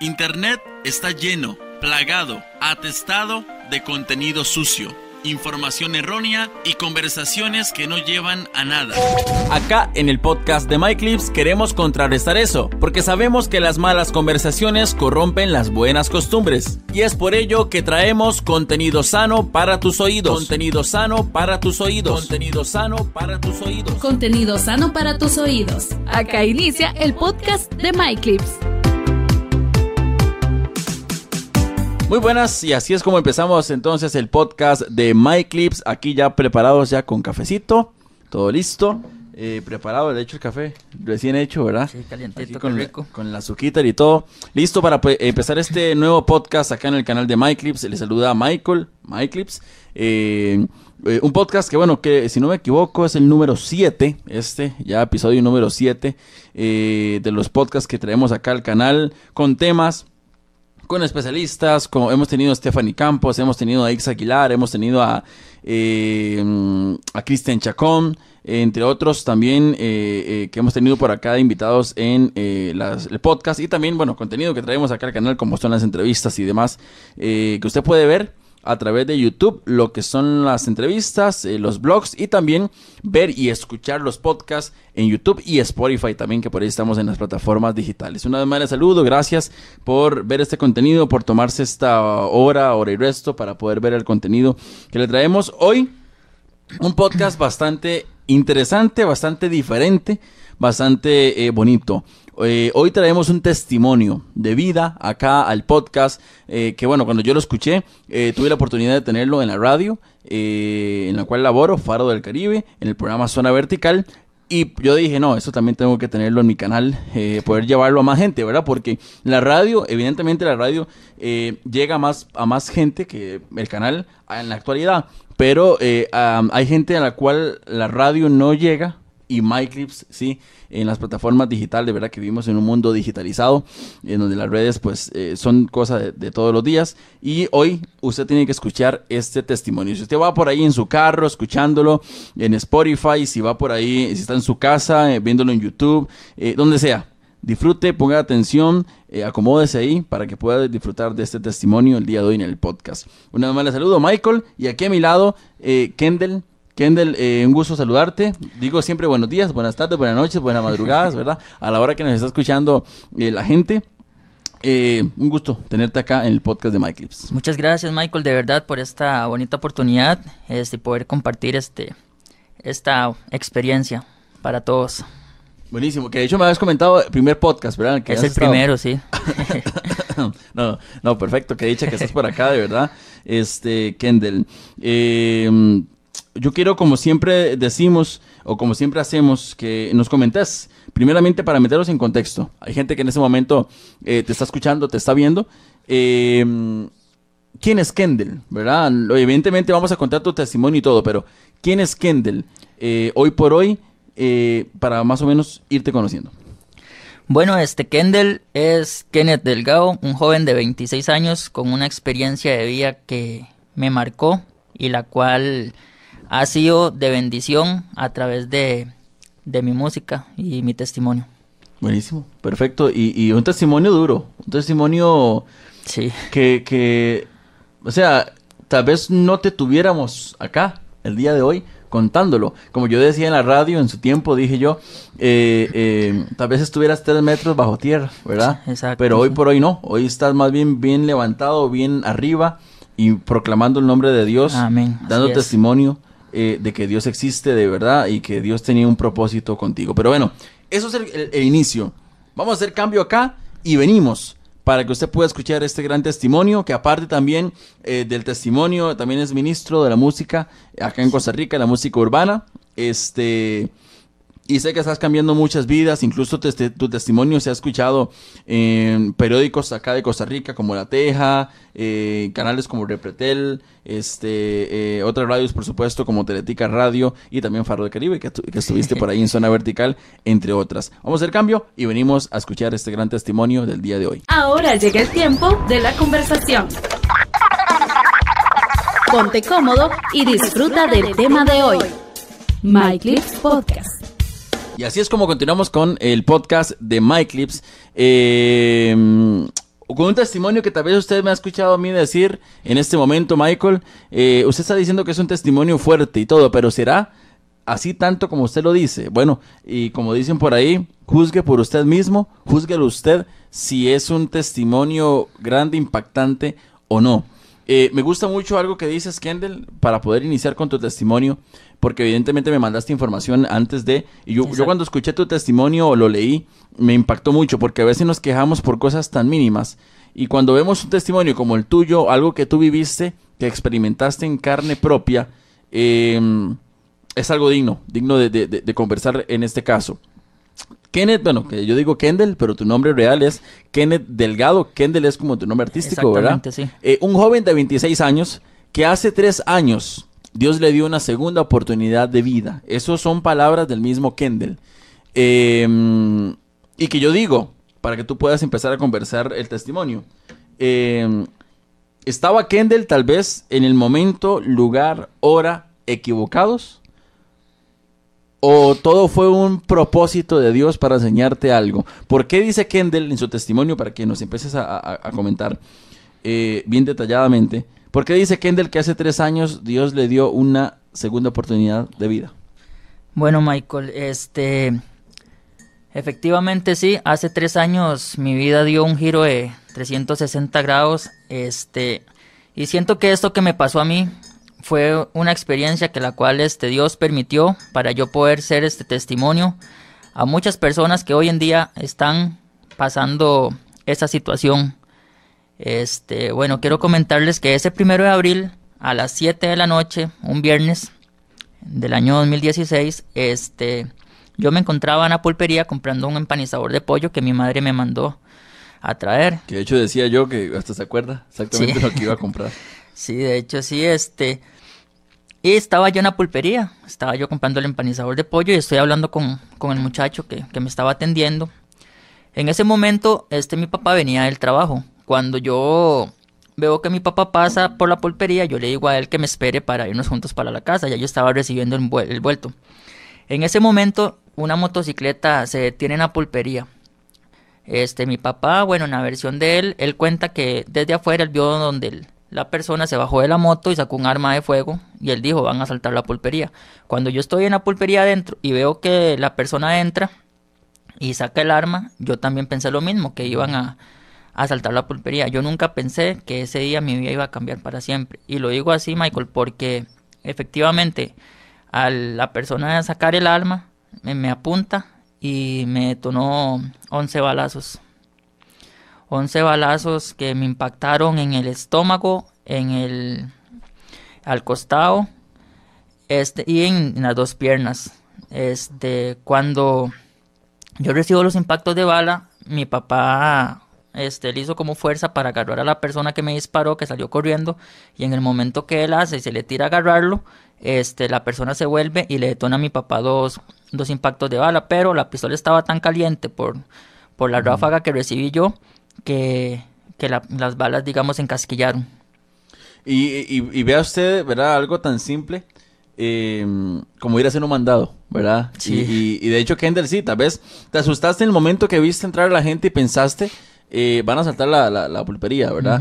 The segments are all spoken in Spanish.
Internet está lleno, plagado, atestado de contenido sucio información errónea y conversaciones que no llevan a nada. Acá en el podcast de MyClips queremos contrarrestar eso, porque sabemos que las malas conversaciones corrompen las buenas costumbres. Y es por ello que traemos contenido sano para tus oídos. Contenido sano para tus oídos. Contenido sano para tus oídos. Contenido sano para tus oídos. Acá inicia el podcast de MyClips. Muy buenas y así es como empezamos entonces el podcast de MyClips, aquí ya preparados ya con cafecito, todo listo, eh, preparado, de hecho el café recién hecho, ¿verdad? Sí, calientito, con, rico. con la azuquita y todo, listo para pues, empezar este nuevo podcast acá en el canal de MyClips, le saluda Michael, MyClips, eh, eh, un podcast que bueno, que si no me equivoco es el número 7, este, ya episodio número 7 de los podcasts que traemos acá al canal con temas con especialistas, como hemos tenido a Stephanie Campos, hemos tenido a Ix Aguilar, hemos tenido a, eh, a Cristian Chacón, entre otros también eh, eh, que hemos tenido por acá invitados en las, el podcast y también, bueno, contenido que traemos acá al canal como son las entrevistas y demás que usted puede ver a través de YouTube lo que son las entrevistas, eh, los blogs y también ver y escuchar los podcasts en YouTube y Spotify también, que por ahí estamos en las plataformas digitales. Una vez más les saludo, gracias por ver este contenido, por tomarse esta hora, hora y resto para poder ver el contenido que le traemos hoy. Un podcast bastante interesante, bastante diferente, bastante eh, bonito. Eh, hoy traemos un testimonio de vida acá al podcast, eh, que bueno, cuando yo lo escuché, eh, tuve la oportunidad de tenerlo en la radio, en la cual laboro, Faro del Caribe, en el programa Zona Vertical. Y yo dije, no, eso también tengo que tenerlo en mi canal, poder llevarlo a más gente, ¿verdad? Porque la radio, evidentemente la radio llega más, a más gente que el canal en la actualidad. Pero hay gente a la cual la radio no llega y MyClips, sí, en las plataformas digitales, ¿verdad? Que vivimos en un mundo digitalizado, en donde las redes, pues, eh, son cosas de, todos los días. Y hoy usted tiene que escuchar este testimonio. Si usted va por ahí en su carro, escuchándolo en Spotify, si va por ahí, si está en su casa, eh, viéndolo en YouTube, eh, donde sea. Disfrute, ponga atención, acomódese ahí para que pueda disfrutar de este testimonio el día de hoy en el podcast. Una vez más le saludo, Michael, y aquí a mi lado, Kendall Kendall, eh, un gusto saludarte. Digo siempre buenos días, buenas tardes, buenas noches, buenas madrugadas, ¿verdad? A la hora que nos está escuchando eh, la gente. Eh, un gusto tenerte acá en el podcast de MyClips. Muchas gracias, Michael, de verdad, por esta bonita oportunidad este, poder compartir este, esta experiencia para todos. Buenísimo, que de hecho me habías comentado el primer podcast, ¿verdad? es el primero, sí. no, no, perfecto, que dicha que estás por acá, de verdad. Este, Kendall. Eh, yo quiero, como siempre decimos, o como siempre hacemos, que nos comentes, primeramente para meterlos en contexto. Hay gente que en ese momento eh, te está escuchando, te está viendo. Eh, ¿Quién es Kendall? ¿Verdad? Evidentemente vamos a contar tu testimonio y todo, pero ¿quién es Kendall eh, hoy por hoy para más o menos irte conociendo? Bueno, este Kendall es Kenneth Delgado, un joven de 26 años con una experiencia de vida que me marcó y la cual ha sido de bendición a través de, mi música y mi testimonio. Buenísimo, perfecto. Y, un testimonio duro, un testimonio sí. que, que, o sea, tal vez no te tuviéramos acá el día de hoy contándolo. Como yo decía en la radio en su tiempo, dije yo, eh, eh, tal vez estuvieras tres metros bajo tierra, ¿verdad? Exacto. Pero hoy por hoy no, hoy estás más bien bien levantado, bien arriba y proclamando el nombre de Dios, Amén. dando testimonio eh, de que Dios existe de verdad y que Dios tenía un propósito contigo. Pero bueno, eso es el, inicio. Vamos a hacer cambio acá y venimos para que usted pueda escuchar este gran testimonio, que aparte también eh, del testimonio, también es ministro de la música acá en Costa Rica, la música urbana. Este, y sé que estás cambiando muchas vidas, incluso tu testimonio se ha escuchado en periódicos acá de Costa Rica como La Teja, eh, canales como Repretel, este, eh, otras radios por supuesto como Teletica Radio y también Faro del Caribe que, que estuviste por ahí en zona vertical, entre otras. Vamos a hacer cambio y venimos a escuchar este gran testimonio del día de hoy. Ahora llega el tiempo de la conversación. Ponte cómodo y disfruta del tema de hoy. My Clips Podcast. Y así es como continuamos con el podcast de MyClips. Eh, con un testimonio que tal vez usted me ha escuchado a mí decir en este momento, Michael, eh, usted está diciendo que es un testimonio fuerte y todo, pero ¿será así tanto como usted lo dice? Bueno, y como dicen por ahí, juzgue por usted mismo, juzguelo usted si es un testimonio grande, impactante o no. Eh, me gusta mucho algo que dices, Kendall, para poder iniciar con tu testimonio, porque evidentemente me mandaste información antes de, y yo, yo cuando escuché tu testimonio o lo leí, me impactó mucho, porque a veces nos quejamos por cosas tan mínimas, y cuando vemos un testimonio como el tuyo, algo que tú viviste, que experimentaste en carne propia, em, es algo digno, digno de, de conversar en este caso. Kenneth, bueno, que yo digo Kendall, pero tu nombre real es Kenneth Delgado. Kendall es como tu nombre artístico, ¿verdad? Sí. Eh, un joven de 26 años que hace tres años Dios le dio una segunda oportunidad de vida. Esas son palabras del mismo Kendall. Em, y que yo digo, para que tú puedas empezar a conversar el testimonio. Em, ¿Estaba Kendall tal vez en el momento, lugar, hora equivocados? ¿O todo fue un propósito de Dios para enseñarte algo? ¿Por qué dice Kendall en su testimonio, para que nos empieces a, comentar eh, bien detalladamente, por qué dice Kendall que hace tres años Dios le dio una segunda oportunidad de vida? Bueno, Michael, este, efectivamente sí, hace tres años mi vida dio un giro de 360 grados, este, y siento que esto que me pasó a mí fue una experiencia que la cual este Dios permitió para yo poder ser este testimonio a muchas personas que hoy en día están pasando esa situación. Este, bueno, quiero comentarles que ese primero de abril a las 7 de la noche, un viernes del año 2016, este, yo me encontraba en la pulpería comprando un empanizador de pollo que mi madre me mandó a traer. Que de hecho decía yo que hasta se acuerda exactamente lo que iba a comprar. Sí, de hecho sí, este... Y estaba yo en la pulpería, estaba yo comprando el empanizador de pollo y estoy hablando con, el muchacho que, me estaba atendiendo. En ese momento, este mi papá venía del trabajo. Cuando yo veo que mi papá pasa por la pulpería, yo le digo a él que me espere para irnos juntos para la casa. Ya yo estaba recibiendo el, el vuelto. En ese momento, una motocicleta se detiene en la pulpería. Este, mi papá, bueno, en la versión de él, él cuenta que desde afuera él vio donde la persona se bajó de la moto y sacó un arma de fuego y él dijo, van a saltar la pulpería. Cuando yo estoy en la pulpería adentro y veo que la persona entra y saca el arma, yo también pensé lo mismo, que iban a, a saltar la pulpería. Yo nunca pensé que ese día mi vida iba a cambiar para siempre. Y lo digo así, Michael, porque efectivamente a la persona sacar el arma me, apunta y me detonó 11 balazos. 11 balazos que me impactaron en el estómago, en el al costado este y en, las dos piernas. Este, cuando yo recibo los impactos de bala, mi papá este, le hizo como fuerza para agarrar a la persona que me disparó, que salió corriendo, y en el momento que él hace y se le tira a agarrarlo, este, la persona se vuelve y le detona a mi papá dos, dos impactos de bala, pero la pistola estaba tan caliente por, por la ráfaga que recibí yo, que, las balas, digamos, encasquillaron. Y, vea usted, ¿verdad? Algo tan simple em, como ir a hacer un mandado, ¿verdad? Sí. Y, de hecho, Kendall, sí, tal vez te asustaste en el momento que viste entrar a la gente y pensaste, eh, van a saltar la, la, pulpería, ¿verdad?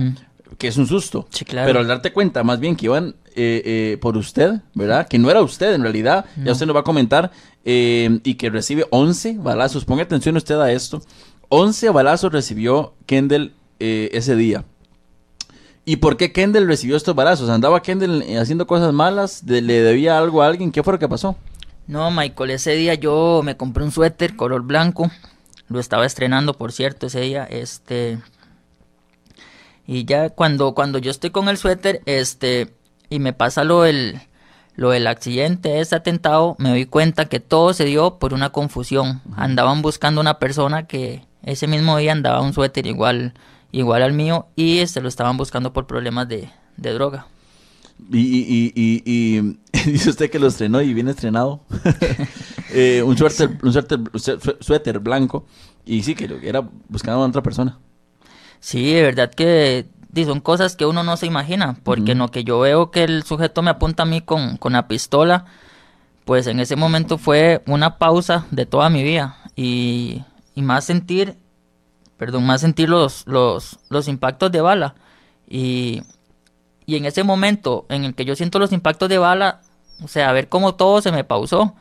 Que es un susto. Sí, claro. Pero al darte cuenta, más bien que iban eh, eh, por usted, ¿verdad? Que no era usted en realidad, ya usted lo va a comentar, em, y que recibe 11 balazos. Ponga atención usted a esto. 11 balazos recibió Kendall eh, ese día. ¿Y por qué Kendall recibió estos balazos? ¿Andaba Kendall eh, haciendo cosas malas? ¿Le debía algo a alguien? ¿Qué fue lo que pasó? No, Michael, ese día yo me compré un suéter color blanco. Lo estaba estrenando, por cierto, ese día. Este. Y ya cuando, cuando yo estoy con el suéter, este. Y me pasa lo del, lo del accidente, ese atentado, me doy cuenta que todo se dio por una confusión. Andaban buscando una persona que ese mismo día andaba un suéter igual, igual al mío y este lo estaban buscando por problemas de, droga. Y, y, dice usted que lo estrenó y viene estrenado. Eh, un, suéter, un suéter, blanco. Y sí, que era buscando a otra persona. Sí, de verdad que son cosas que uno no se imagina. Porque en lo que yo veo que el sujeto me apunta a mí con, con la pistola, pues en ese momento fue una pausa de toda mi vida. Y y más sentir perdón, más sentir los, los, los impactos de bala. Y, y en ese momento en el que yo siento los impactos de bala, o sea, ver cómo todo se me pausó. O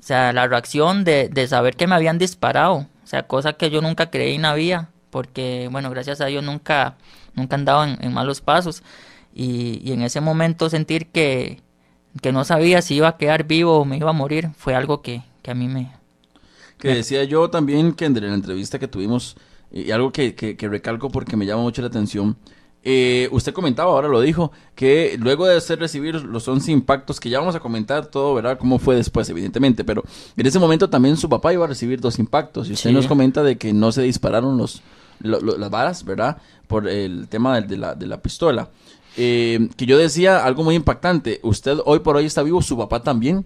sea, la reacción de, de saber que me habían disparado. O sea, cosa que yo nunca creí en había. Porque, bueno, gracias a Dios nunca, nunca andaba en, en malos pasos. Y, y, en ese momento sentir que, que no sabía si iba a quedar vivo o me iba a morir, fue algo que, que a mí me... Que decía yo también, que en la entrevista que tuvimos, y algo que, que, que recalco porque me llama mucho la atención, eh, usted comentaba, ahora lo dijo, que luego de hacer recibir los 11 impactos, que ya vamos a comentar todo, ¿verdad? Cómo fue después, evidentemente, pero en ese momento también su papá iba a recibir dos impactos y usted Sí. nos comenta de que no se dispararon los, lo- lo- las balas, ¿verdad? Por el tema de, de la, de la pistola. Eh, que yo decía algo muy impactante, usted hoy por hoy está vivo, su papá también,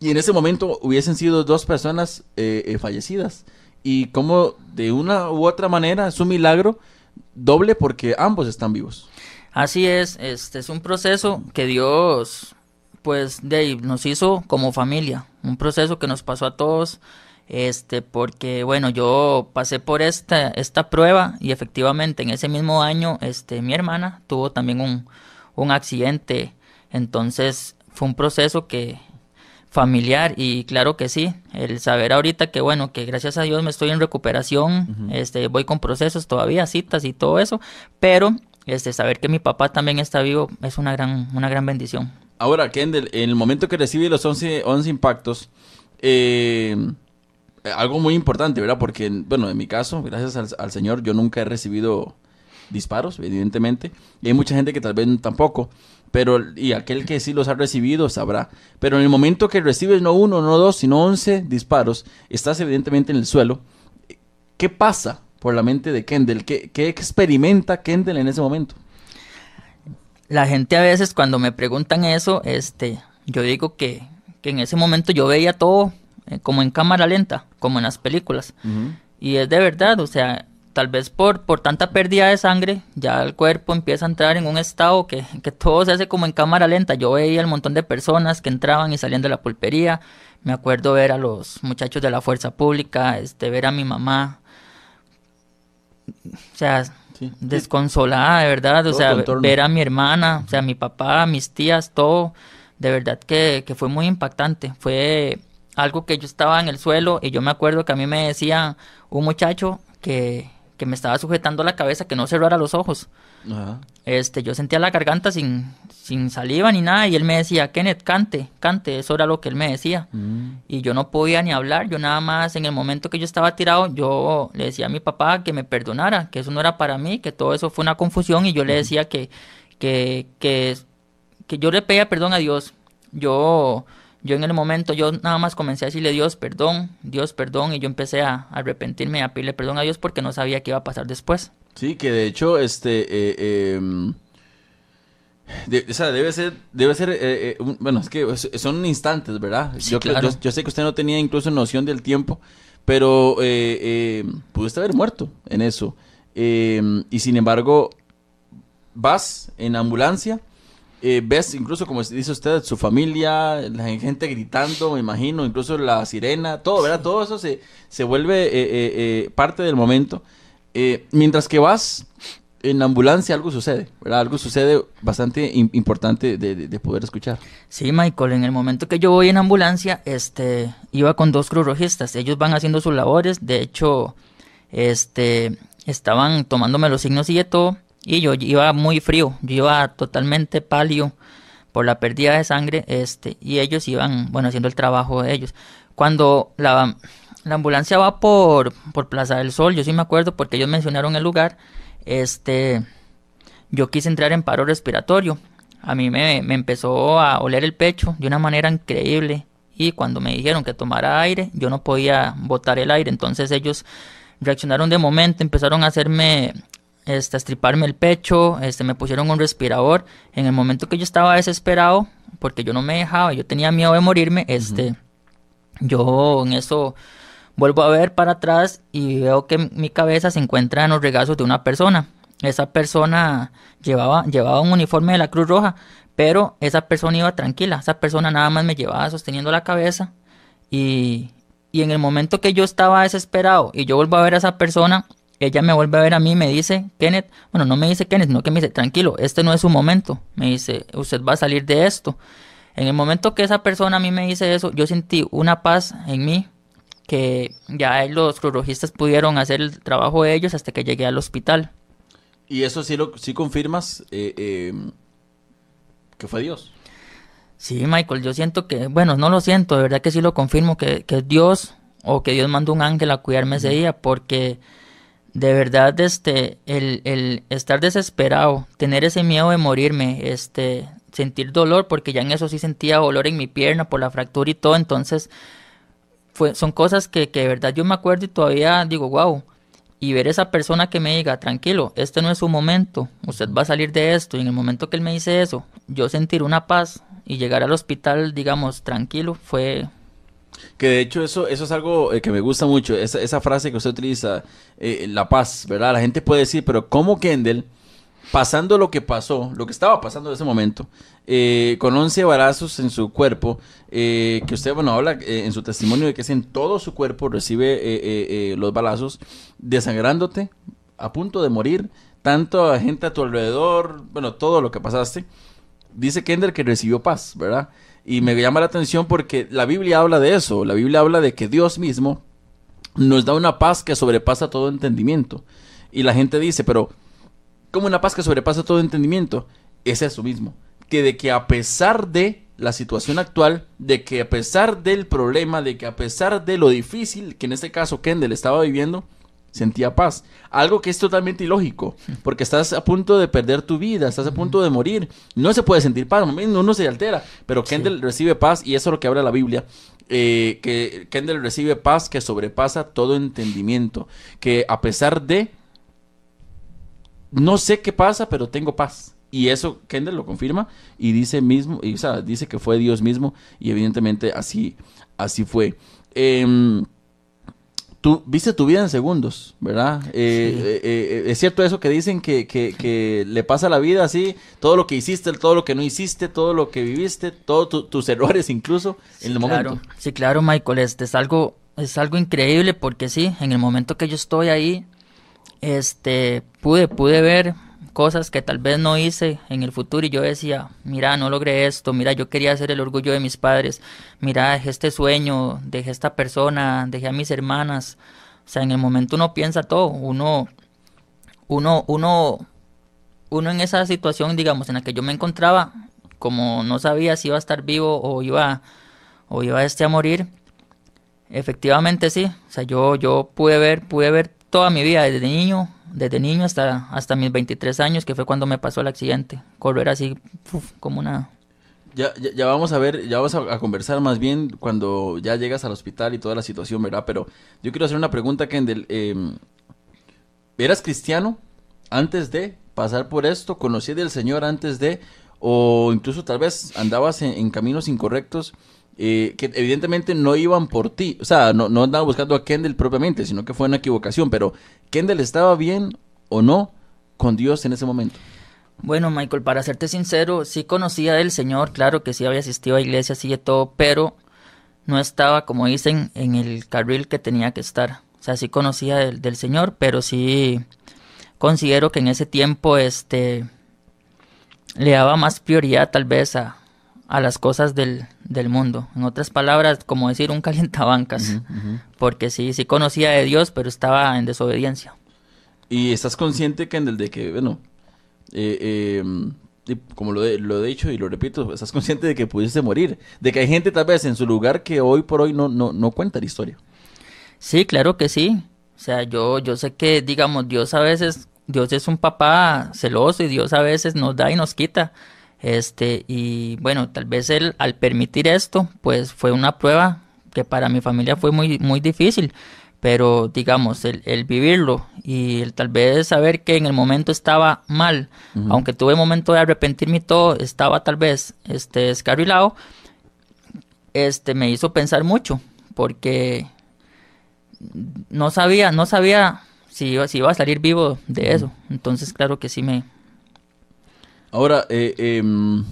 y en ese momento hubiesen sido dos personas eh, eh, fallecidas. Y como de una u otra manera es un milagro doble porque ambos están vivos. Así es, este es un proceso que Dios pues de nos hizo como familia, un proceso que nos pasó a todos, este porque bueno, yo pasé por esta esta prueba y efectivamente en ese mismo año este mi hermana tuvo también un un accidente, entonces fue un proceso que familiar y claro que sí, el saber ahorita que bueno, que gracias a Dios me estoy en recuperación, este voy con procesos todavía, citas y todo eso, pero este saber que mi papá también está vivo es una gran una gran bendición. Ahora, Kendall, en el momento que recibe los 11, 11 impactos, eh, algo muy importante, ¿verdad? Porque, bueno, en mi caso, gracias al, al Señor, yo nunca he recibido disparos, evidentemente. Y hay mucha gente que tal vez tampoco. Pero, y aquel que sí los ha recibido sabrá. Pero en el momento que recibes no uno, no dos, sino 11 disparos, estás evidentemente en el suelo. ¿Qué pasa por la mente de Kendall? ¿Qué, qué experimenta Kendall en ese momento? La gente a veces cuando me preguntan eso, este, yo digo que, que en ese momento yo veía todo eh, como en cámara lenta, como en las películas. Y es de verdad, o sea, tal vez por, por tanta pérdida de sangre, ya el cuerpo empieza a entrar en un estado que, que todo se hace como en cámara lenta. Yo veía el montón de personas que entraban y salían de la pulpería. Me acuerdo ver a los muchachos de la fuerza pública, este, ver a mi mamá. O sea, Sí. desconsolada, de verdad. O sea, ver a mi hermana, o sea, mi papá, mis tías, todo. De verdad que, que fue muy impactante. Fue algo que yo estaba en el suelo y yo me acuerdo que a mí me decía un muchacho que, que me estaba sujetando la cabeza que no cerrara los ojos. Ajá. Este, yo sentía la garganta sin, sin saliva ni nada y él me decía, Kenneth, cante, cante, eso era lo que él me decía. Mm. Y yo no podía ni hablar, yo nada más en el momento que yo estaba tirado, yo le decía a mi papá que me perdonara, que eso no era para mí, que todo eso fue una confusión y yo le decía que, que, que, que yo le pedía perdón a Dios. Yo, yo en el momento, yo nada más comencé a decirle Dios, perdón, Dios, perdón, y yo empecé a arrepentirme, a pedirle perdón a Dios porque no sabía qué iba a pasar después. Sí, que de hecho, este, eh, em, de- o sea, debe ser, debe ser, eh, eh, un- bueno, es que son instantes, ¿verdad? Sí, yo, creo- claro. yo, yo sé que usted no tenía incluso noción del tiempo, pero eh, eh, pudiste haber muerto en eso. Em, y sin embargo, vas en ambulancia, eh, ves incluso, como dice usted, su familia, la gente gritando, me imagino, incluso la sirena, todo, ¿verdad? Todo eso se, se vuelve eh, eh, eh, parte del momento. Eh, mientras que vas en la ambulancia, algo sucede, ¿verdad? Algo sucede bastante im- importante de, de- de poder escuchar. Sí, Michael, en el momento que yo voy en ambulancia, este, iba con dos cruzrojistas. Ellos van haciendo sus labores. De hecho, este, estaban tomándome los signos y de todo. Y yo iba muy frío. Yo iba totalmente pálido por la pérdida de sangre. Este, y ellos iban, bueno, haciendo el trabajo de ellos. Cuando la, la ambulancia va por, por Plaza del Sol, yo sí me acuerdo porque ellos mencionaron el lugar. Este, yo quise entrar en paro respiratorio. A mí me, me empezó a oler el pecho de una manera increíble. Y cuando me dijeron que tomara aire, yo no podía botar el aire. Entonces ellos reaccionaron de momento, empezaron a hacerme, este, estriparme el pecho, este, me pusieron un respirador. En el momento que yo estaba desesperado, porque yo no me dejaba, yo tenía miedo de morirme, este, yo en eso vuelvo a ver para atrás y veo que mi cabeza se encuentra en los regazos de una persona. Esa persona llevaba, llevaba un uniforme de la Cruz Roja, pero esa persona iba tranquila. Esa persona nada más me llevaba sosteniendo la cabeza y, y en el momento que yo estaba desesperado y yo vuelvo a ver a esa persona, ella me vuelve a ver a mí y me dice, Kenneth, bueno, no me dice Kenneth, sino que me dice, tranquilo, este no es su momento. Me dice, usted va a salir de esto. En el momento que esa persona a mí me dice eso, yo sentí una paz en mí que ya los crurologistas pudieron hacer el trabajo de ellos hasta que llegué al hospital. ¿Y eso sí, lo, sí confirmas eh, eh, que fue Dios? Sí, Michael, yo siento que, bueno, no lo siento, de verdad que sí lo confirmo, que, que es Dios o que Dios mandó un ángel a cuidarme ese día, porque de verdad, este, el, el estar desesperado, tener ese miedo de morirme, este, sentir dolor, porque ya en eso sí sentía dolor en mi pierna por la fractura y todo, entonces fue, son cosas que, que de verdad yo me acuerdo y todavía digo, wow, y ver esa persona que me diga, tranquilo, este no es su momento, usted va a salir de esto, y en el momento que él me dice eso, yo sentir una paz y llegar al hospital, digamos, tranquilo, fue... Que de hecho eso, eso es algo eh, que me gusta mucho, esa, esa frase que usted utiliza, eh, la paz, ¿verdad? La gente puede decir, pero ¿cómo Kendall, pasando lo que pasó, lo que estaba pasando en ese momento, eh, con 11 barazos en su cuerpo, eh, que usted, bueno, habla en su testimonio de que es en todo su cuerpo, recibe los balazos, desangrándote, a punto de morir, tanto gente a tu alrededor, bueno, todo lo que pasaste. Dice Kendall que recibió paz, ¿verdad? Y me llama la atención porque la Biblia habla de eso, la Biblia habla de que Dios mismo nos da una paz que sobrepasa todo entendimiento. Y la gente dice, pero ¿cómo una paz que sobrepasa todo entendimiento? Es eso mismo, que de que a pesar de la situación actual, de que a pesar del problema, de que a pesar de lo difícil que en este caso Kendall estaba viviendo, sentía paz. Algo que es totalmente ilógico, porque estás a punto de perder tu vida, estás a punto de morir. No se puede sentir paz, uno se altera, pero Kendall recibe paz y eso es lo que habla la Biblia. eh, que Kendall recibe paz que sobrepasa todo entendimiento, que a pesar de no sé qué pasa, pero tengo paz. Y eso Kendall lo confirma y dice mismo, y, o sea, dice que fue Dios mismo y evidentemente así, así fue. Em, tú viste tu vida en segundos, ¿verdad? Eh, Sí. eh, eh, es cierto eso que dicen que, que- que le pasa la vida así, todo lo que hiciste, todo lo que no hiciste, todo lo que viviste, todos tus errores incluso en el claro, momento. Sí, claro, Michael, este es algo, es algo increíble porque sí, en el momento que yo estoy ahí, este, pude, pude ver cosas que tal vez no hice en el futuro y yo decía, mira, no logré esto, mira, yo quería ser el orgullo de mis padres, mira, dejé este sueño, dejé esta persona, dejé a mis hermanas, o sea, en el momento uno piensa todo, uno, uno, uno, uno en esa situación, digamos, en la que yo me encontraba, como no sabía si iba a estar vivo o iba, o iba este a morir, efectivamente sí, o sea, yo, yo pude ver, pude ver toda mi vida desde niño, desde niño hasta, hasta mis 23 años, que fue cuando me pasó el accidente, correr así, como una... Ya, ya, vamos a ver, ya vamos a, conversar más bien cuando ya llegas al hospital y toda la situación, ¿verdad? Pero yo quiero hacer una pregunta, Kendall. Eh, ¿Eras cristiano antes de pasar por esto? ¿Conocías del Señor antes de? ¿O incluso tal vez andabas en caminos incorrectos eh, que evidentemente no iban por ti? O sea, no, no andaba buscando a Kendall propiamente, sino que fue una equivocación. Pero, ¿Kendall estaba bien o no con Dios en ese momento? Bueno, Michael, para serte sincero, sí conocía del Señor, claro que sí había asistido a iglesia, sí de todo, pero no estaba, como dicen, en el carril que tenía que estar. O sea, sí conocía del, del Señor, pero sí considero que en ese tiempo, este, le daba más prioridad tal vez a, a las cosas del, del mundo. En otras palabras, como decir un calientabancas, porque sí, sí conocía de Dios, pero estaba en desobediencia. Y estás consciente, Kendall, de que, bueno, eh, eh, como lo he, lo he dicho y lo repito, estás consciente de que pudiste morir, de que hay gente tal vez en su lugar que hoy por hoy no, no, no cuenta la historia. Sí, claro que sí. O sea, yo, yo sé que, digamos, Dios a veces, Dios es un papá celoso y Dios a veces nos da y nos quita. Este, y bueno, tal vez él al permitir esto, pues fue una prueba que para mi familia fue muy, muy difícil. Pero digamos, el, el vivirlo y el tal vez saber que en el momento estaba mal, aunque tuve momento de arrepentirme y todo, estaba tal vez este descarrilado, este me hizo pensar mucho, porque no sabía, no sabía si iba, si iba a salir vivo de eso. Entonces, claro que sí me... Ahora, eh, em,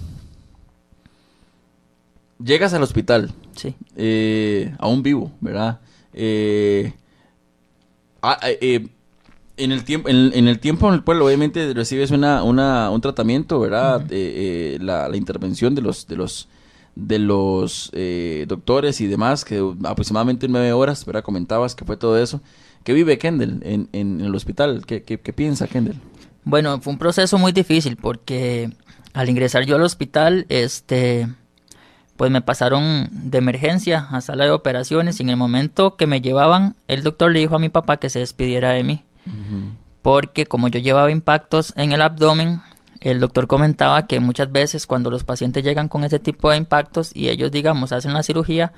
llegas al hospital, Sí. eh, aún vivo, ¿verdad? Eh, ah, eh, eh, En el tiempo, en, en el tiempo en el cual obviamente recibes una, una, un tratamiento, ¿verdad? Eh, eh, la, la intervención de los, de los, de los eh, doctores y demás, que aproximadamente nueve horas, ¿verdad? Comentabas que fue todo eso. ¿Qué vive Kendall en, en el hospital? ¿Qué, qué, qué piensa Kendall? Bueno, fue un proceso muy difícil porque al ingresar yo al hospital, este, pues me pasaron de emergencia a sala de operaciones y en el momento que me llevaban, el doctor le dijo a mi papá que se despidiera de mí. Porque como yo llevaba impactos en el abdomen, el doctor comentaba que muchas veces cuando los pacientes llegan con ese tipo de impactos y ellos, digamos, hacen la cirugía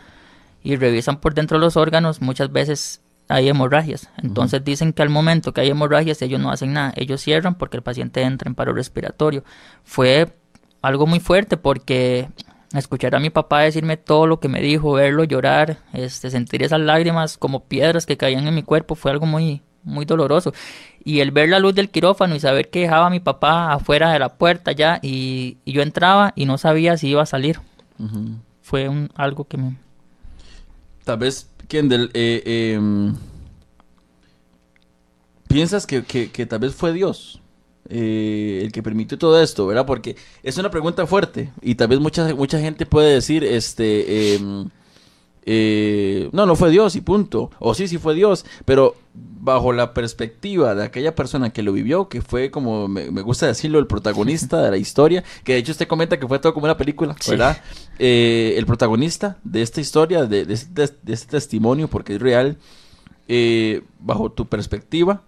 y revisan por dentro los órganos, muchas veces hay hemorragias. Entonces dicen que al momento que hay hemorragias ellos no hacen nada, ellos cierran porque el paciente entra en paro respiratorio. Fue algo muy fuerte porque escuchar a mi papá decirme todo lo que me dijo, verlo llorar, este, sentir esas lágrimas como piedras que caían en mi cuerpo fue algo muy, muy doloroso. Y el ver la luz del quirófano y saber que dejaba a mi papá afuera de la puerta ya y, y yo entraba y no sabía si iba a salir. Fue un, algo que me... Tal vez, Kendall, eh, eh, piensas que, que, que tal vez fue Dios eh, el que permitió todo esto, ¿verdad? Porque es una pregunta fuerte y tal vez mucha, mucha gente puede decir, este, em, eh, no, no fue Dios y punto. O sí, sí fue Dios, pero bajo la perspectiva de aquella persona que lo vivió, que fue como, me, me gusta decirlo, el protagonista de la historia, que de hecho usted comenta que fue todo como una película, Sí. ¿verdad? Eh, el protagonista de esta historia, de, de este, de este testimonio, porque es real, eh, bajo tu perspectiva,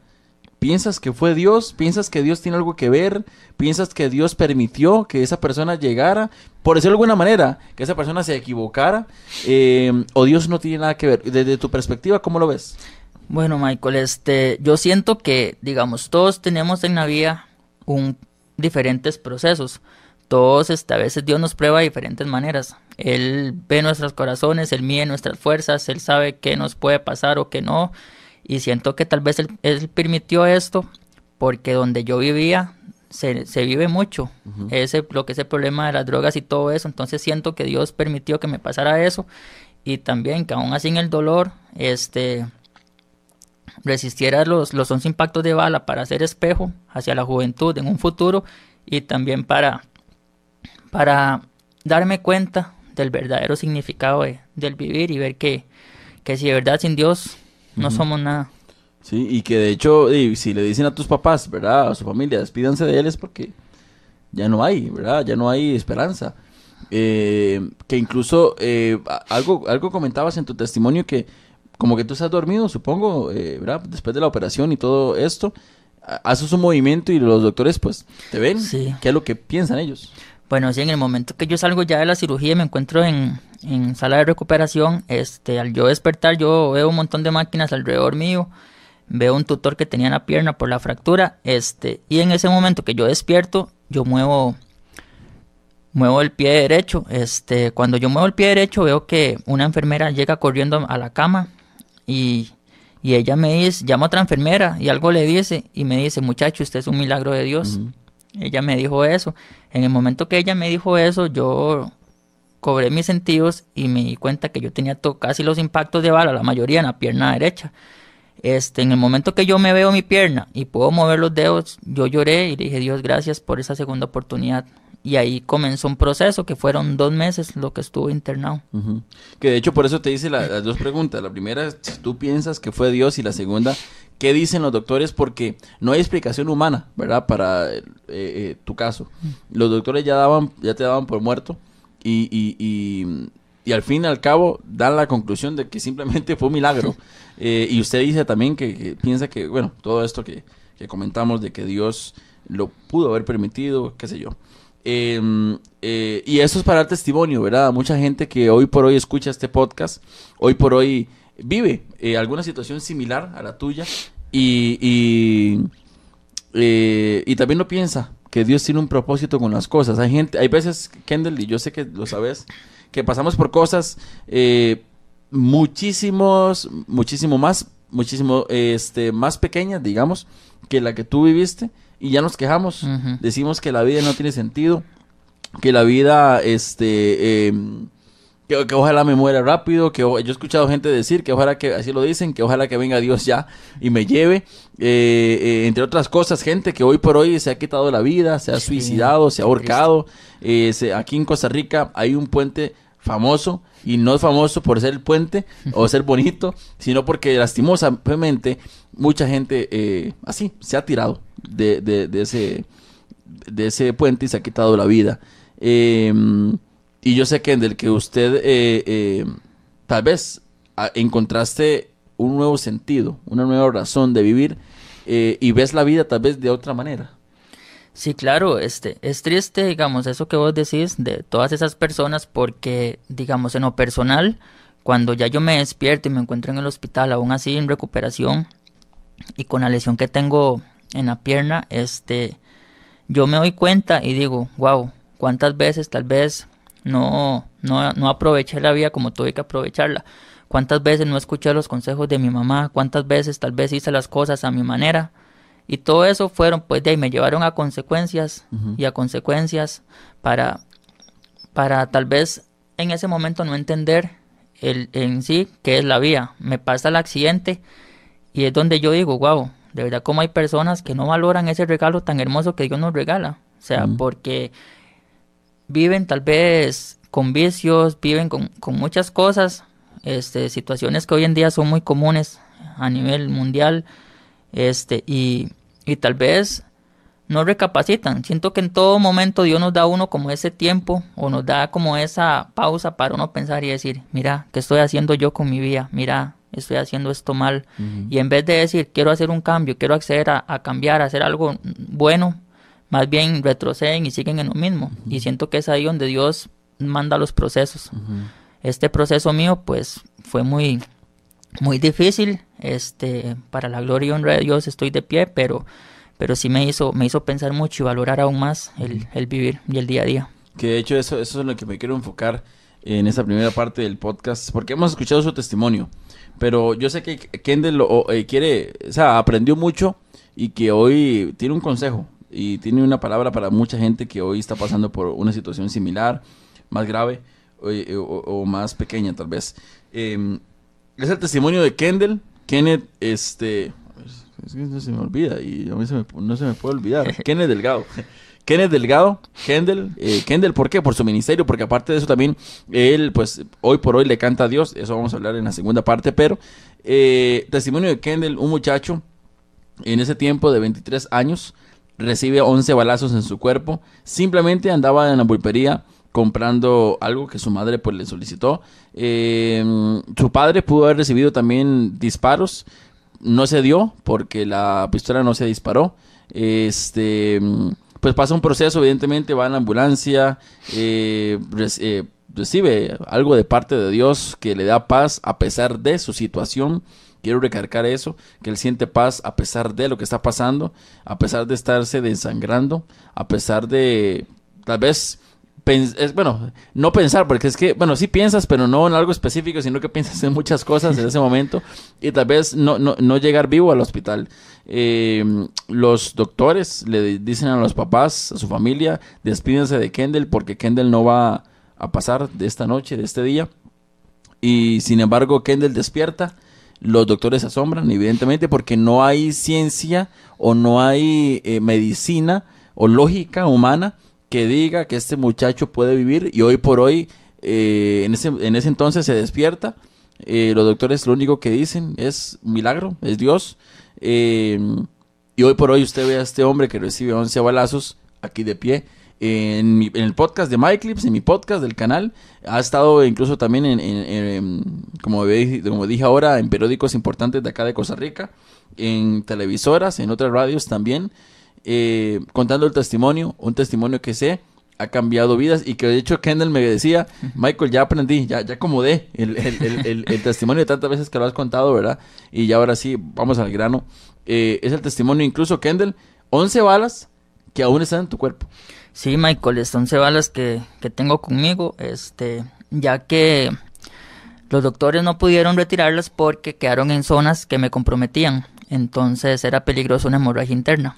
¿Piensas que fue Dios? ¿Piensas que Dios tiene algo que ver? ¿Piensas que Dios permitió que esa persona llegara? Por decirlo de alguna manera, que esa persona se equivocara. Eh, ¿O Dios no tiene nada que ver? Desde tu perspectiva, ¿cómo lo ves? Bueno, Michael, este, yo siento que, digamos, todos tenemos en la vida un, diferentes procesos. Todos, este, a veces Dios nos prueba de diferentes maneras. Él ve nuestros corazones, Él mide nuestras fuerzas, Él sabe qué nos puede pasar o qué no. Y siento que tal vez Él, él permitió esto porque donde yo vivía se, se vive mucho. ese, lo que es el problema de las drogas y todo eso. Entonces siento que Dios permitió que me pasara eso. Y también que aún así en el dolor, este resistiera los, los 11 impactos de bala para hacer espejo hacia la juventud en un futuro y también para, para darme cuenta del verdadero significado de- del vivir y ver que, que si de verdad sin Dios no somos nada. Sí, y que de hecho, si le dicen a tus papás, ¿verdad? A su familia, despídanse de él es porque ya no hay, ¿verdad? Ya no hay esperanza. Eh, que incluso eh, algo, algo comentabas en tu testimonio que como que tú estás dormido, supongo, eh, ¿verdad? Después de la operación y todo esto, ha- haces un movimiento y los doctores pues te ven. Sí. ¿Qué es lo que piensan ellos? Bueno, sí, en el momento que yo salgo ya de la cirugía y me encuentro en, en sala de recuperación, este, al yo despertar yo veo un montón de máquinas alrededor mío, veo un tutor que tenía en la pierna por la fractura, este, y en ese momento que yo despierto, yo muevo, muevo el pie derecho, este, cuando yo muevo el pie derecho veo que una enfermera llega corriendo a la cama y, y ella me dice, llama a otra enfermera y algo le dice y me dice, muchacho, usted es un milagro de Dios. Ella me dijo eso. En el momento que ella me dijo eso, yo cobré mis sentidos y me di cuenta que yo tenía casi los impactos de bala, la mayoría en la pierna derecha. Este, en el momento que yo me veo mi pierna y puedo mover los dedos, yo lloré y le dije, Dios, gracias por esa segunda oportunidad. Y ahí comenzó un proceso que fueron dos meses lo que estuve internado. Ujú. Que de hecho por eso te hice la- las dos preguntas. La primera si tú piensas que fue Dios y la segunda, ¿qué dicen los doctores? Porque no hay explicación humana, ¿verdad? Para eh, eh, tu caso. Los doctores ya daban, ya te daban por muerto y, y, y, y al fin y al cabo dan la conclusión de que simplemente fue un milagro. Eh, y usted dice también que, que piensa que, bueno, todo esto que, que comentamos de que Dios lo pudo haber permitido, qué sé yo. Eh, eh, y eso es para dar testimonio, ¿verdad? Mucha gente que hoy por hoy escucha este podcast, hoy por hoy vive eh, alguna situación similar a la tuya y, y, eh, y también lo piensa que Dios tiene un propósito con las cosas. Hay gente, hay veces, Kendall, y yo sé que lo sabes, que pasamos por cosas muchísimos, muchísimo más, muchísimo este, más pequeñas, digamos, que la que tú viviste y ya nos quejamos. Decimos que la vida no tiene sentido, que la vida, este, eh, que, que ojalá me muera rápido, que yo he escuchado gente decir que ojalá que, así lo dicen, que ojalá que venga Dios ya y me lleve, eh, eh, entre otras cosas, gente que hoy por hoy se ha quitado la vida, se ha Sí, suicidado, se ha ahorcado, eh, se- aquí en Costa Rica hay un puente famoso y no es famoso por ser el puente o ser bonito, sino porque lastimosamente mucha gente eh, así se ha tirado de, de- de ese de ese puente y se ha quitado la vida. Eh, y yo sé el que usted eh, eh, tal vez encontraste un nuevo sentido, una nueva razón de vivir eh, y ves la vida tal vez de otra manera. Sí, claro, este, es triste, digamos, eso que vos decís de todas esas personas porque, digamos, en lo personal, cuando ya yo me despierto y me encuentro en el hospital, aún así en recuperación y con la lesión que tengo en la pierna, este, yo me doy cuenta y digo, wow, cuántas veces tal vez no, no, no aproveché la vida como tuve que aprovecharla. Cuántas veces no escuché los consejos de mi mamá, cuántas veces tal vez hice las cosas a mi manera. Y todo eso fueron, pues de ahí me llevaron a consecuencias y a consecuencias para, para tal vez en ese momento no entender el, en sí qué es la vida. Me pasa el accidente y es donde yo digo, wow, de verdad como hay personas que no valoran ese regalo tan hermoso que Dios nos regala. O sea, Ujú. porque viven tal vez con vicios, viven con, con muchas cosas, este, situaciones que hoy en día son muy comunes a nivel mundial, este, y, y tal vez no recapacitan. Siento que en todo momento Dios nos da a uno como ese tiempo o nos da como esa pausa para uno pensar y decir, mira, ¿qué estoy haciendo yo con mi vida? Mira, estoy haciendo esto mal. Y en vez de decir, quiero hacer un cambio, quiero acceder a, a cambiar, a hacer algo bueno, más bien retroceden y siguen en lo mismo. Y siento que es ahí donde Dios manda los procesos. Este proceso mío, pues, fue muy, muy difícil. Este, para la gloria y honra de Dios estoy de pie, pero, pero sí me hizo, me hizo pensar mucho y valorar aún más el, el vivir y el día a día. Que de hecho eso, eso es lo que me quiero enfocar en esa primera parte del podcast, porque hemos escuchado su testimonio, pero yo sé que Kendall lo- eh, quiere, o sea, aprendió mucho y que hoy tiene un consejo y tiene una palabra para mucha gente que hoy está pasando por una situación similar, más grave o, o- o más pequeña tal vez. Eh, es el testimonio de Kendall, Kenneth, este... Es que no se me olvida y a mí se me- no se me puede olvidar. Kenneth Delgado. Kenneth Delgado, Kendall, eh, Kendall, ¿por qué? Por su ministerio, porque aparte de eso también, él, pues, hoy por hoy le canta a Dios, eso vamos a hablar en la segunda parte, pero, eh, testimonio de Kendall, un muchacho, en ese tiempo de 23 años, recibe 11 balazos en su cuerpo, simplemente andaba en la pulpería comprando algo que su madre, pues, le solicitó, Eh, su padre pudo haber recibido también disparos, no se dio porque la pistola no se disparó. Este, pues pasa un proceso, evidentemente va a la ambulancia, eh, eh, recibe algo de parte de Dios que le da paz a pesar de su situación. Quiero recargar eso, que él siente paz a pesar de lo que está pasando, a pesar de estarse desangrando, a pesar de tal vez es, bueno, no pensar, porque es que, bueno, sí piensas, pero no en algo específico, sino que piensas en muchas cosas en ese momento y tal vez no, no, no llegar vivo al hospital. Eh, los doctores le di- dicen a los papás, a su familia, despídense de Kendall porque Kendall no va a pasar de esta noche, de este día. Y sin embargo, Kendall despierta. Los doctores se asombran, evidentemente, porque no hay ciencia o no hay eh, medicina o lógica humana que diga que este muchacho puede vivir. Y hoy por hoy, eh, en, ese, en ese entonces se despierta. Eh, los doctores lo único que dicen es milagro, es Dios. Eh, y hoy por hoy usted ve a este hombre que recibe 11 balazos aquí de pie. En, mi- en el podcast de MyClips, en mi podcast del canal, ha estado incluso también en, en- en- como, ve- como dije ahora, en periódicos importantes de acá de Costa Rica, en televisoras, en otras radios también, eh, contando el testimonio, un testimonio que sé ha cambiado vidas y que de hecho Kendall me decía, Michael, ya aprendí, ya, ya acomodé el, el, el, el- testimonio de tantas veces que lo has contado, ¿verdad? Y ya ahora sí, vamos al grano. Eh, es el testimonio incluso, Kendall, 11 balas que aún están en tu cuerpo. Sí, Michael, estas 11 balas que, que tengo conmigo, este, ya que los doctores no pudieron retirarlas porque quedaron en zonas que me comprometían, entonces era peligroso una hemorragia interna.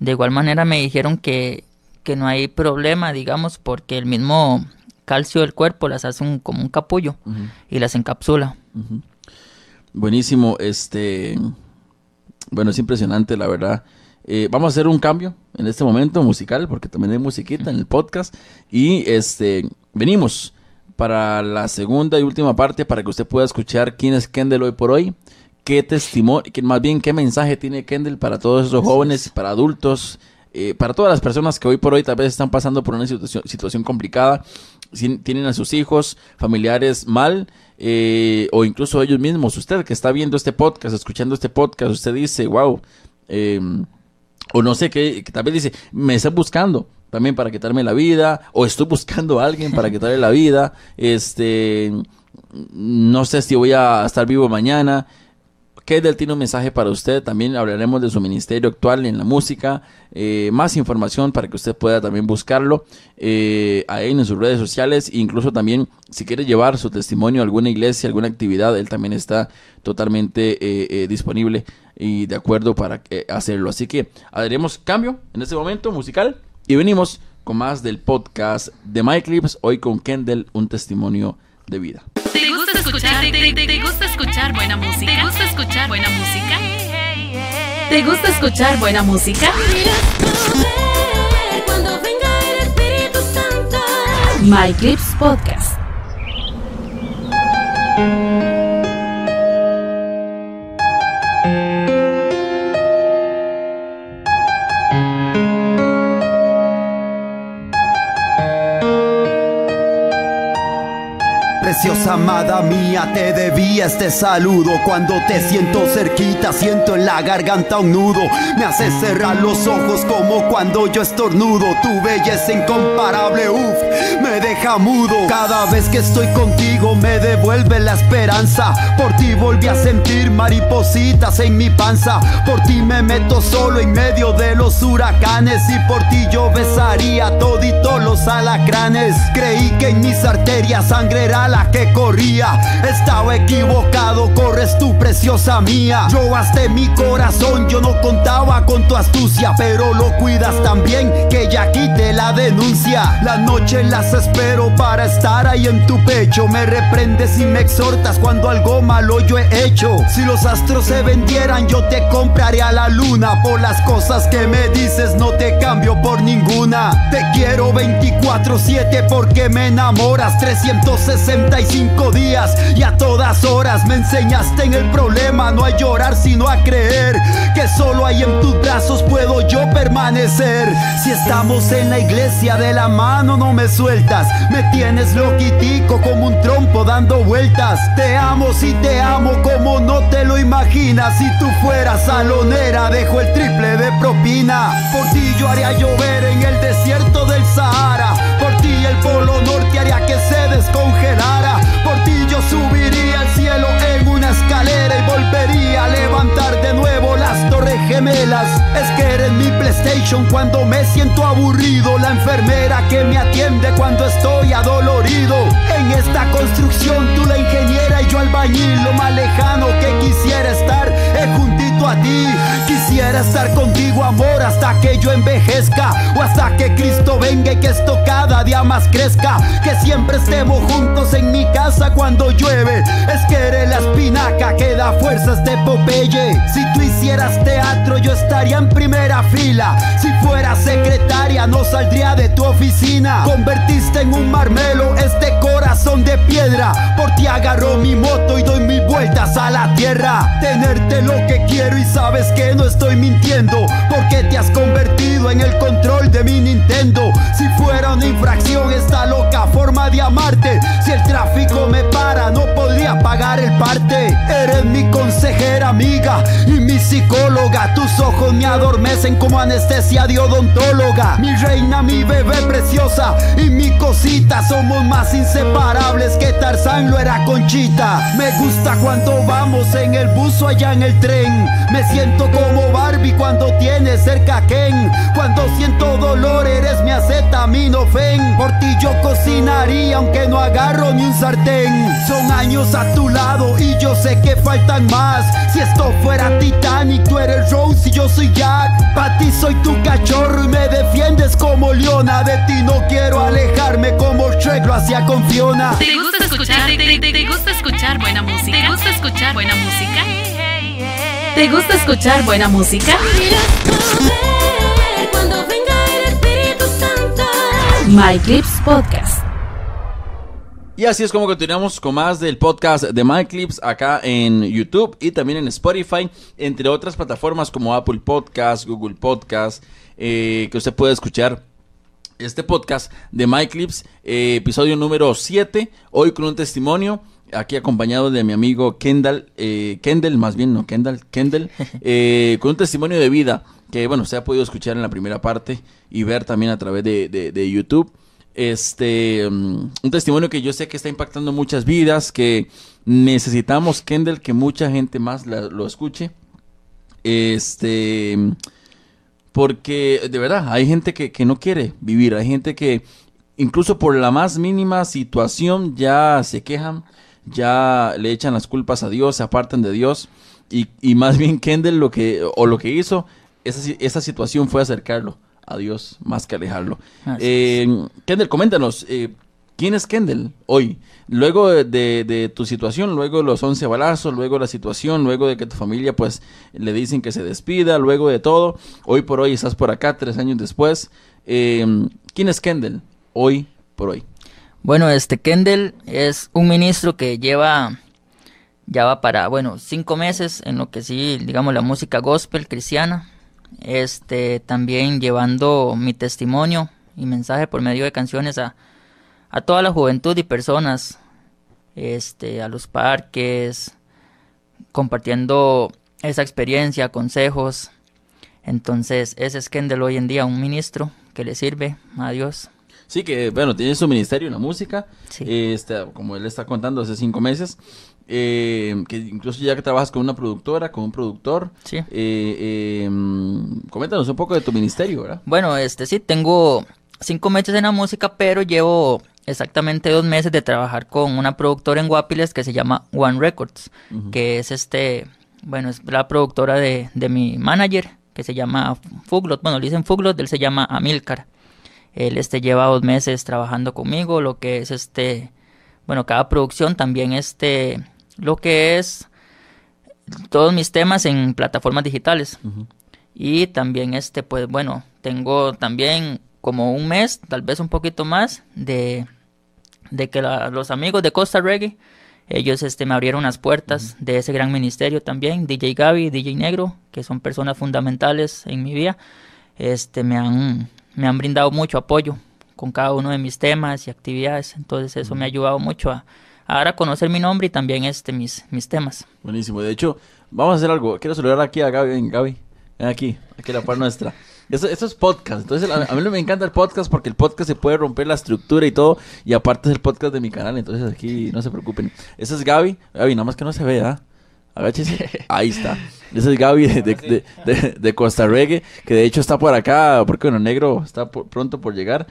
De igual manera me dijeron que, que no hay problema, digamos, porque el mismo calcio del cuerpo, las hace un, como un capullo y las encapsula. Buenísimo, este, bueno, es impresionante, la verdad. Eh, vamos a hacer un cambio en este momento musical, porque también hay musiquita en el podcast. Y este, venimos para la segunda y última parte para que usted pueda escuchar quién es Kendall hoy por hoy, qué testimonio, más bien qué mensaje tiene Kendall para todos esos jóvenes, para adultos, eh, para todas las personas que hoy por hoy tal vez están pasando por una situación, situación complicada, tienen a sus hijos, familiares mal, eh, o incluso ellos mismos, usted que está viendo este podcast, escuchando este podcast, usted dice, wow, em, o no sé qué, que tal vez dice, me está buscando también para quitarme la vida, o estoy buscando a alguien para quitarle la vida, este, no sé si voy a estar vivo mañana. Kedel tiene un mensaje para usted, también hablaremos de su ministerio actual en la música, eh, más información para que usted pueda también buscarlo eh, ahí en sus redes sociales, incluso también si quiere llevar su testimonio a alguna iglesia, alguna actividad, él también está totalmente eh, disponible y de acuerdo para hacerlo. Así que haremos cambio en este momento musical y venimos con más del podcast de MyClips, hoy con Kendall, un testimonio de vida. ¿Te gusta escuchar? ¿Te, gusta escuchar buena música? ¿Te gusta escuchar buena música? ¿Te gusta escuchar buena música? MyClips Podcast. Preciosa amada mía, te debía este saludo. Cuando te siento cerquita, siento en la garganta un nudo. Me hace cerrar los ojos como cuando yo estornudo. Tu belleza incomparable, uff, me deja mudo. Cada vez que estoy contigo, me devuelve la esperanza. Por ti volví a sentir maripositas en mi panza. Por ti me meto solo en medio de los huracanes. Y por ti yo besaría todito los alacranes. Creí que en mis arterias sangre era la que corría. Estaba equivocado, corres tu preciosa mía. Yo hasta mi corazón, yo no contaba con tu astucia, pero lo cuidas tan bien que ya quite la denuncia. Las noches las espero para estar ahí en tu pecho. Me reprendes y me exhortas cuando algo malo yo he hecho. Si los astros se vendieran, yo te compraré a la luna. Por las cosas que me dices, no te cambio por ninguna. Te quiero 24-7 porque me enamoras 360 días y a todas horas me enseñaste en el problema no a llorar sino a creer que solo ahí en tus brazos puedo yo permanecer. Si estamos en la iglesia de la mano no me sueltas, me tienes loquitico como un trompo dando vueltas. Te amo si te amo como no te lo imaginas. Si tú fueras salonera dejo el triple de propina. Por ti yo haría llover en el desierto del Sahara. Polo norte haría que se descongelara. Por ti yo subiría al cielo escalera y volvería a levantar de nuevo las torres gemelas. Es que eres mi PlayStation cuando me siento aburrido, la enfermera que me atiende cuando estoy adolorido. En esta construcción tú la ingeniera y yo albañil, lo más lejano que quisiera estar es juntito a ti. Quisiera estar contigo, amor, hasta que yo envejezca o hasta que Cristo venga y que esto cada día más crezca. Que siempre estemos juntos en mi casa cuando llueve. Es que eres la espinaca que da fuerzas de Popeye. Si tú hicieras teatro, yo estaría en primera fila. Si fuera secretaria, no saldría de tu oficina. Convertiste en un marmelo este corazón de piedra. Por ti agarro mi moto y doy mis vueltas a la tierra. Tenerte lo que quiero y sabes que no estoy mintiendo. Porque te has convertido en el control de mi Nintendo. Si fuera una infracción, esta loca forma de amarte. Si el tráfico me para, no podría pagar el parte. Eres mi consejera amiga y mi psicóloga. Tus ojos me adormecen como anestesia de odontóloga. Mi reina, mi bebé preciosa y mi cosita. Somos más inseparables que Tarzán lo era Conchita. Me gusta cuando vamos en el buzo allá en el tren. Me siento como Barbie cuando tienes cerca Ken. Cuando siento dolor, eres mi acetaminofen. Por ti yo cocinaría aunque no agarro ni un sartén. Son años a tu lado y yo sé que faltan más. Si esto fuera Titanic, tú eres Rose y yo soy Jack. Pa' ti soy tu cachorro y me defiendes como Leona. De ti no quiero alejarme como Shrek lo hacía con Fiona. ¿Te gusta escuchar? Te, te- te gusta escuchar buena música? ¿Te gusta escuchar buena música? ¿Te gusta escuchar buena música? My Clips Podcast. Y así es como continuamos con más del podcast de MyClips acá en YouTube y también en Spotify, entre otras plataformas como Apple Podcast, Google Podcast, eh, que usted puede escuchar este podcast de MyClips, eh, episodio número 7, hoy con un testimonio, aquí acompañado de mi amigo Kendall, eh, Kendall, más bien, no Kendall, Kendall, eh, con un testimonio de vida que, bueno, se ha podido escuchar en la primera parte y ver también a través de, de- de YouTube. Este, mm, un testimonio que yo sé que está impactando muchas vidas, que necesitamos, Kendall, que mucha gente más la- lo escuche. Este, porque de verdad hay gente que, que no quiere vivir, hay gente que incluso por la más mínima situación ya se quejan, ya le echan las culpas a Dios, se apartan de Dios y, y más bien Kendall lo que o lo que hizo esa, esa situación fue acercarlo a Dios más que alejarlo. Eh, Kendall, coméntanos, eh, ¿quién es Kendall hoy? Luego de, de- de tu situación, luego de los 11 balazos, luego de la situación, luego de que tu familia pues le dicen que se despida, luego de todo, hoy por hoy estás por acá, tres años después. Eh, ¿Quién es Kendall hoy por hoy? Bueno, este Kendall es un ministro que lleva, ya va para, bueno, cinco meses en lo que sí, digamos, la música gospel cristiana. Este, también llevando mi testimonio y mensaje por medio de canciones a, a toda la juventud y personas, este, a los parques, compartiendo esa experiencia, consejos. Entonces, ese es Kendall hoy en día, un ministro que le sirve a Dios. Sí, que bueno, tiene su ministerio en la música, Sí. este, como él está contando hace cinco meses, eh, que incluso ya que trabajas con una productora, con un productor, Sí. eh, eh, mm, coméntanos un poco de tu ministerio, ¿verdad? Bueno, este sí, tengo cinco meses en la música, pero llevo exactamente dos meses de trabajar con una productora en Guapiles que se llama One Records, que es este, bueno, es la productora de, de mi manager, que se llama Fuglot, bueno, le dicen Fuglot, él se llama Amilcar. Él este lleva dos meses trabajando conmigo, lo que es este, bueno, cada producción también este, lo que es todos mis temas en plataformas digitales. Y también este, pues bueno, tengo también como un mes, tal vez un poquito más, de, de que la- los amigos de Costa Reggae, ellos este, me abrieron las puertas de ese gran ministerio también, DJ Gaby, DJ Negro, que son personas fundamentales en mi vida, este, me han, me han brindado mucho apoyo con cada uno de mis temas y actividades, entonces eso me ha ayudado mucho a, a dar a conocer mi nombre y también este, mis, mis temas. Buenísimo. De hecho, vamos a hacer algo. Quiero saludar aquí a Gaby. Ven, Gaby. Ven aquí, aquí la par nuestra. Esto, esto es podcast. Entonces, a, a mí me encanta el podcast porque el podcast se puede romper la estructura y todo. Y aparte es el podcast de mi canal. Entonces, aquí no se preocupen. Esa es Gaby. Gaby, nada más que no se vea. Agáchese. Ahí está. Esa es Gaby de, de, de- de- de Costa Reggae, que de hecho está por acá, porque bueno, negro está por- pronto por llegar.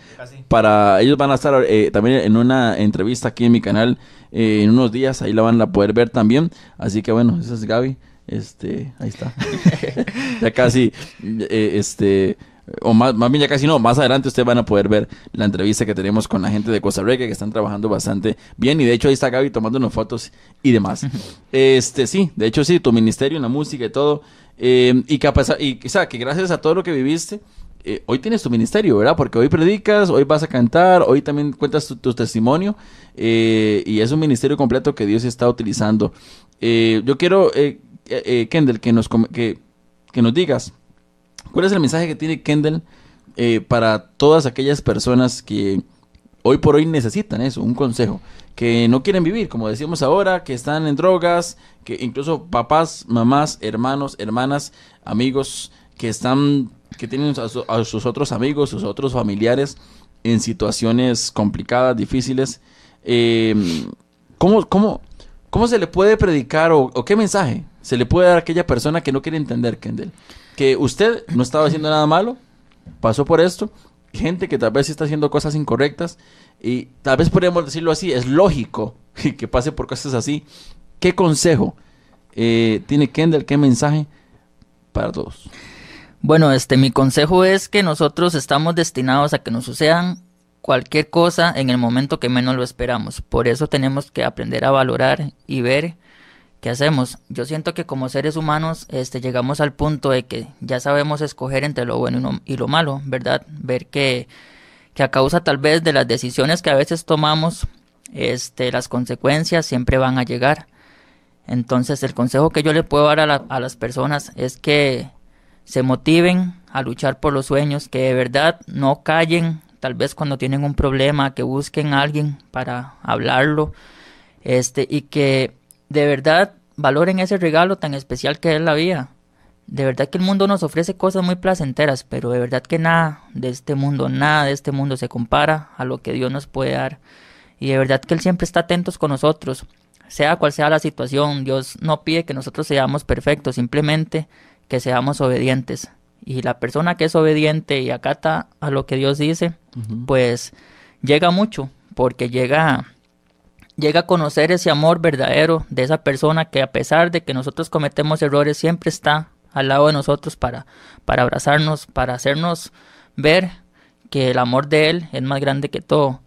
Para ellos van a estar eh, también en una entrevista aquí en mi canal eh, en unos días, ahí la van a poder ver también. Así que bueno, esa es Gaby. Este, ahí está. ya casi, eh, este, o más, más bien ya casi no, más adelante ustedes van a poder ver la entrevista que tenemos con la gente de Costa Rica que están trabajando bastante bien y de hecho ahí está Gaby tomando unas fotos y demás. este, sí, de hecho sí, tu ministerio en la música y todo, eh, y que y o sea, que gracias a todo lo que viviste, eh, hoy tienes tu ministerio, ¿verdad? Porque hoy predicas, hoy vas a cantar, hoy también cuentas tu, testimonio eh, y es un ministerio completo que Dios está utilizando. Eh, yo quiero, Kendall, que nos, que, que nos digas, ¿cuál es el mensaje que tiene Kendall para todas aquellas personas que hoy por hoy necesitan eso, un consejo? Que no quieren vivir, como decíamos ahora, que están en drogas, que incluso papás, mamás, hermanos, hermanas, amigos, que están, que tienen a, su- a sus otros amigos, sus otros familiares en situaciones complicadas, difíciles. Eh, ¿cómo, cómo, ¿Cómo se le puede predicar o, o qué mensaje se le puede dar a aquella persona que no quiere entender, Kendall? Que usted no estaba haciendo nada malo, pasó por esto, gente que tal vez está haciendo cosas incorrectas y tal vez podríamos decirlo así, es lógico que pase por cosas así. ¿Qué consejo eh, tiene Kendall? ¿Qué mensaje para todos? Bueno, este, mi consejo es que nosotros estamos destinados a que nos sucedan cualquier cosa en el momento que menos lo esperamos. Por eso tenemos que aprender a valorar y ver qué hacemos. Yo siento que como seres humanos este, llegamos al punto de que ya sabemos escoger entre lo bueno y lo, malo, ¿verdad? Ver que, que a causa tal vez de las decisiones que a veces tomamos, este, las consecuencias siempre van a llegar. Entonces el consejo que yo le puedo dar a, la- a las personas es que se motiven a luchar por los sueños, que de verdad no callen, tal vez cuando tienen un problema, que busquen a alguien para hablarlo, este, y que de verdad valoren ese regalo tan especial que es la vida. De verdad que el mundo nos ofrece cosas muy placenteras, pero de verdad que nada de este mundo, nada de este mundo se compara a lo que Dios nos puede dar. Y de verdad que Él siempre está atentos con nosotros, sea cual sea la situación. Dios no pide que nosotros seamos perfectos, simplemente que seamos obedientes. Y la persona que es obediente y acata a lo que Dios dice, pues llega mucho, porque llega llega a conocer ese amor verdadero de esa persona que a pesar de que nosotros cometemos errores siempre está al lado de nosotros para para abrazarnos, para hacernos ver que el amor de él es más grande que todo.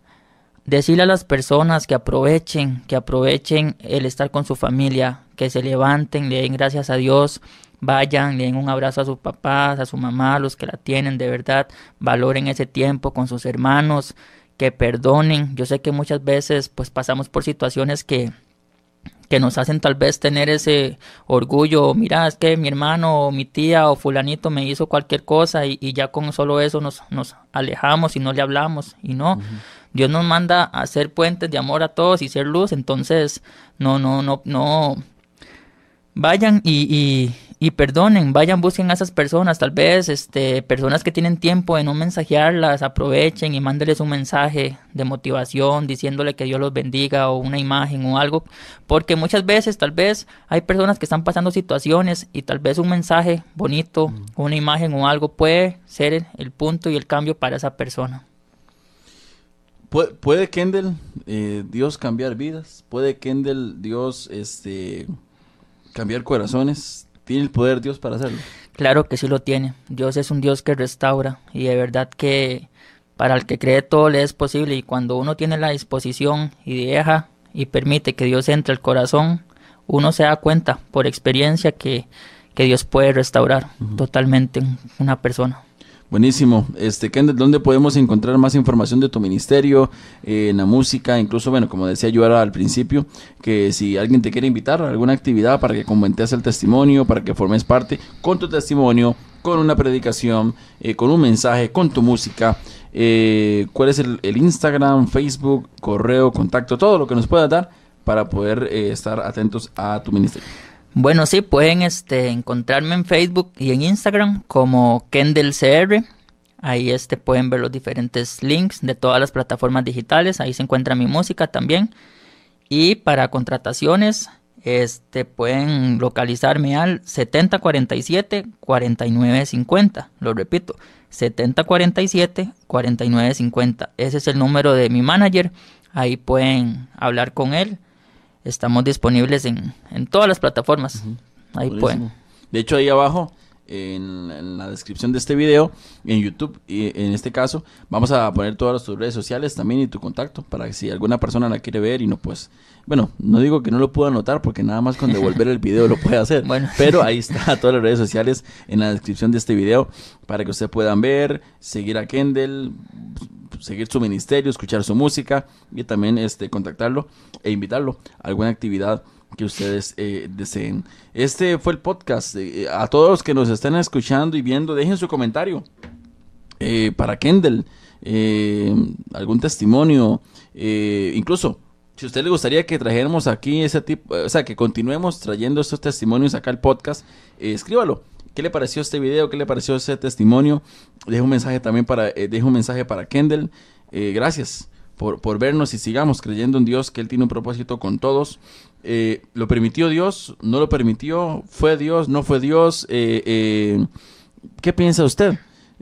Decirle a las personas que aprovechen, que aprovechen el estar con su familia, que se levanten, le den gracias a Dios, vayan, le den un abrazo a sus papás, a su mamá, a los que la tienen, de verdad, valoren ese tiempo con sus hermanos, que perdonen. Yo sé que muchas veces pues pasamos por situaciones que que nos hacen tal vez tener ese orgullo, mira, es que mi hermano o mi tía o fulanito me hizo cualquier cosa y, y ya con solo eso nos, nos alejamos y no le hablamos y no, Dios nos manda a ser puentes de amor a todos y ser luz, entonces no, no, no, no, vayan y, y, y perdonen, vayan, busquen a esas personas, tal vez este, personas que tienen tiempo de no mensajearlas, aprovechen y mándeles un mensaje de motivación diciéndole que Dios los bendiga o una imagen o algo, porque muchas veces tal vez hay personas que están pasando situaciones y tal vez un mensaje bonito, una imagen o algo puede ser el, punto y el cambio para esa persona. ¿Puede, puede Kendall, eh, Dios cambiar vidas? ¿Puede Kendall, Dios, este, cambiar corazones? ¿Tiene el poder Dios para hacerlo? Claro que sí lo tiene. Dios es un Dios que restaura y de verdad que para el que cree todo le es posible y cuando uno tiene la disposición y deja y permite que Dios entre al corazón, uno se da cuenta por experiencia que, que Dios puede restaurar totalmente una persona. Buenísimo. Este, Kendall, ¿dónde podemos encontrar más información de tu ministerio, eh, en la música? Incluso, bueno, como decía yo al principio, que si alguien te quiere invitar a alguna actividad para que comentes el testimonio, para que formes parte con tu testimonio, con una predicación, eh, con un mensaje, con tu música, eh, ¿cuál es el, el Instagram, Facebook, correo, contacto, todo lo que nos puedas dar para poder eh, estar atentos a tu ministerio? Bueno, sí, pueden este, encontrarme en Facebook y en Instagram como Kendall CR. Ahí este, pueden ver los diferentes links de todas las plataformas digitales. Ahí se encuentra mi música también. Y para contrataciones, este, pueden localizarme al 7047-4950. Lo repito, 7047-4950. Ese es el número de mi manager. Ahí pueden hablar con él. Estamos disponibles en, en todas las plataformas. Ahí Buenísimo. pueden. De hecho, ahí abajo, en, en la descripción de este video, en YouTube, y en este caso, vamos a poner todas tus redes sociales también y tu contacto, para que si alguna persona la quiere ver y no, pues, bueno, no digo que no lo pueda anotar, porque nada más con devolver el video lo puede hacer. Bueno. Pero ahí está todas las redes sociales en la descripción de este video, para que ustedes puedan ver, seguir a Kendall, seguir su ministerio, escuchar su música y también este contactarlo e invitarlo a alguna actividad que ustedes eh, deseen. Este fue el podcast. eh, a todos los que nos están escuchando y viendo, dejen su comentario eh, para Kendall, eh, algún testimonio, incluso si a usted le gustaría que trajéramos aquí ese tipo, o sea, que continuemos trayendo estos testimonios acá al podcast, escríbalo. ¿Qué le pareció este video? ¿Qué le pareció ese testimonio? Deje un mensaje también para, eh, un mensaje para Kendall. Eh, gracias por, por vernos y sigamos creyendo en Dios, que Él tiene un propósito con todos. Eh, ¿Lo permitió Dios? ¿No lo permitió? ¿Fue Dios? ¿No fue Dios? ¿Qué piensa usted?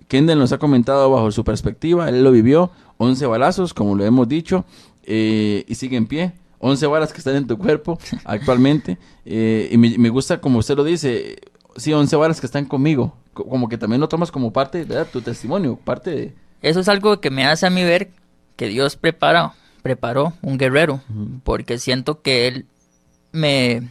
Kendall nos ha comentado bajo su perspectiva, él lo vivió, 11 balazos, como lo hemos dicho, y sigue en pie. 11 balas que están en tu cuerpo actualmente. y me, me gusta como usted lo dice, sí, 11 balas que están conmigo. co- Como que también lo tomas como parte de tu testimonio, parte de... Eso es algo que me hace a mí ver que Dios prepara, preparó un guerrero, porque siento que Él me,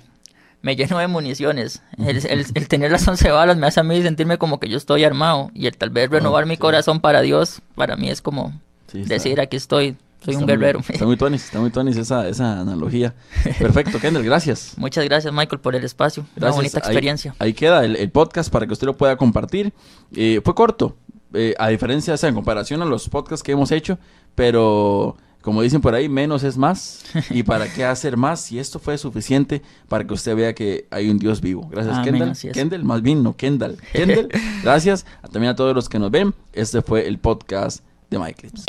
me llenó de municiones. El, el- el tener las 11 balas me hace a mí sentirme como que yo estoy armado, y el tal vez renovar mi corazón para Dios, para mí es como Sí, decir, aquí estoy, soy está un muy- guerrero. está muy tuanis, está muy tuanis esa, esa analogía. Perfecto, Kendall, gracias. Muchas gracias, Michael, por el espacio. Una Gracias. bonita Ahí- experiencia. Ahí, queda el, el podcast para que usted lo pueda compartir. Eh, fue corto, eh, a diferencia, o sea, en comparación a los podcasts que hemos hecho, pero como dicen por ahí, menos es más. ¿Y para qué hacer más si esto fue suficiente para que usted vea que hay un Dios vivo? Gracias, Amén, Kendall. Kendall, más bien, no Kendall. Kendall, gracias. También a todos los que nos ven. Este fue el podcast de MyClips.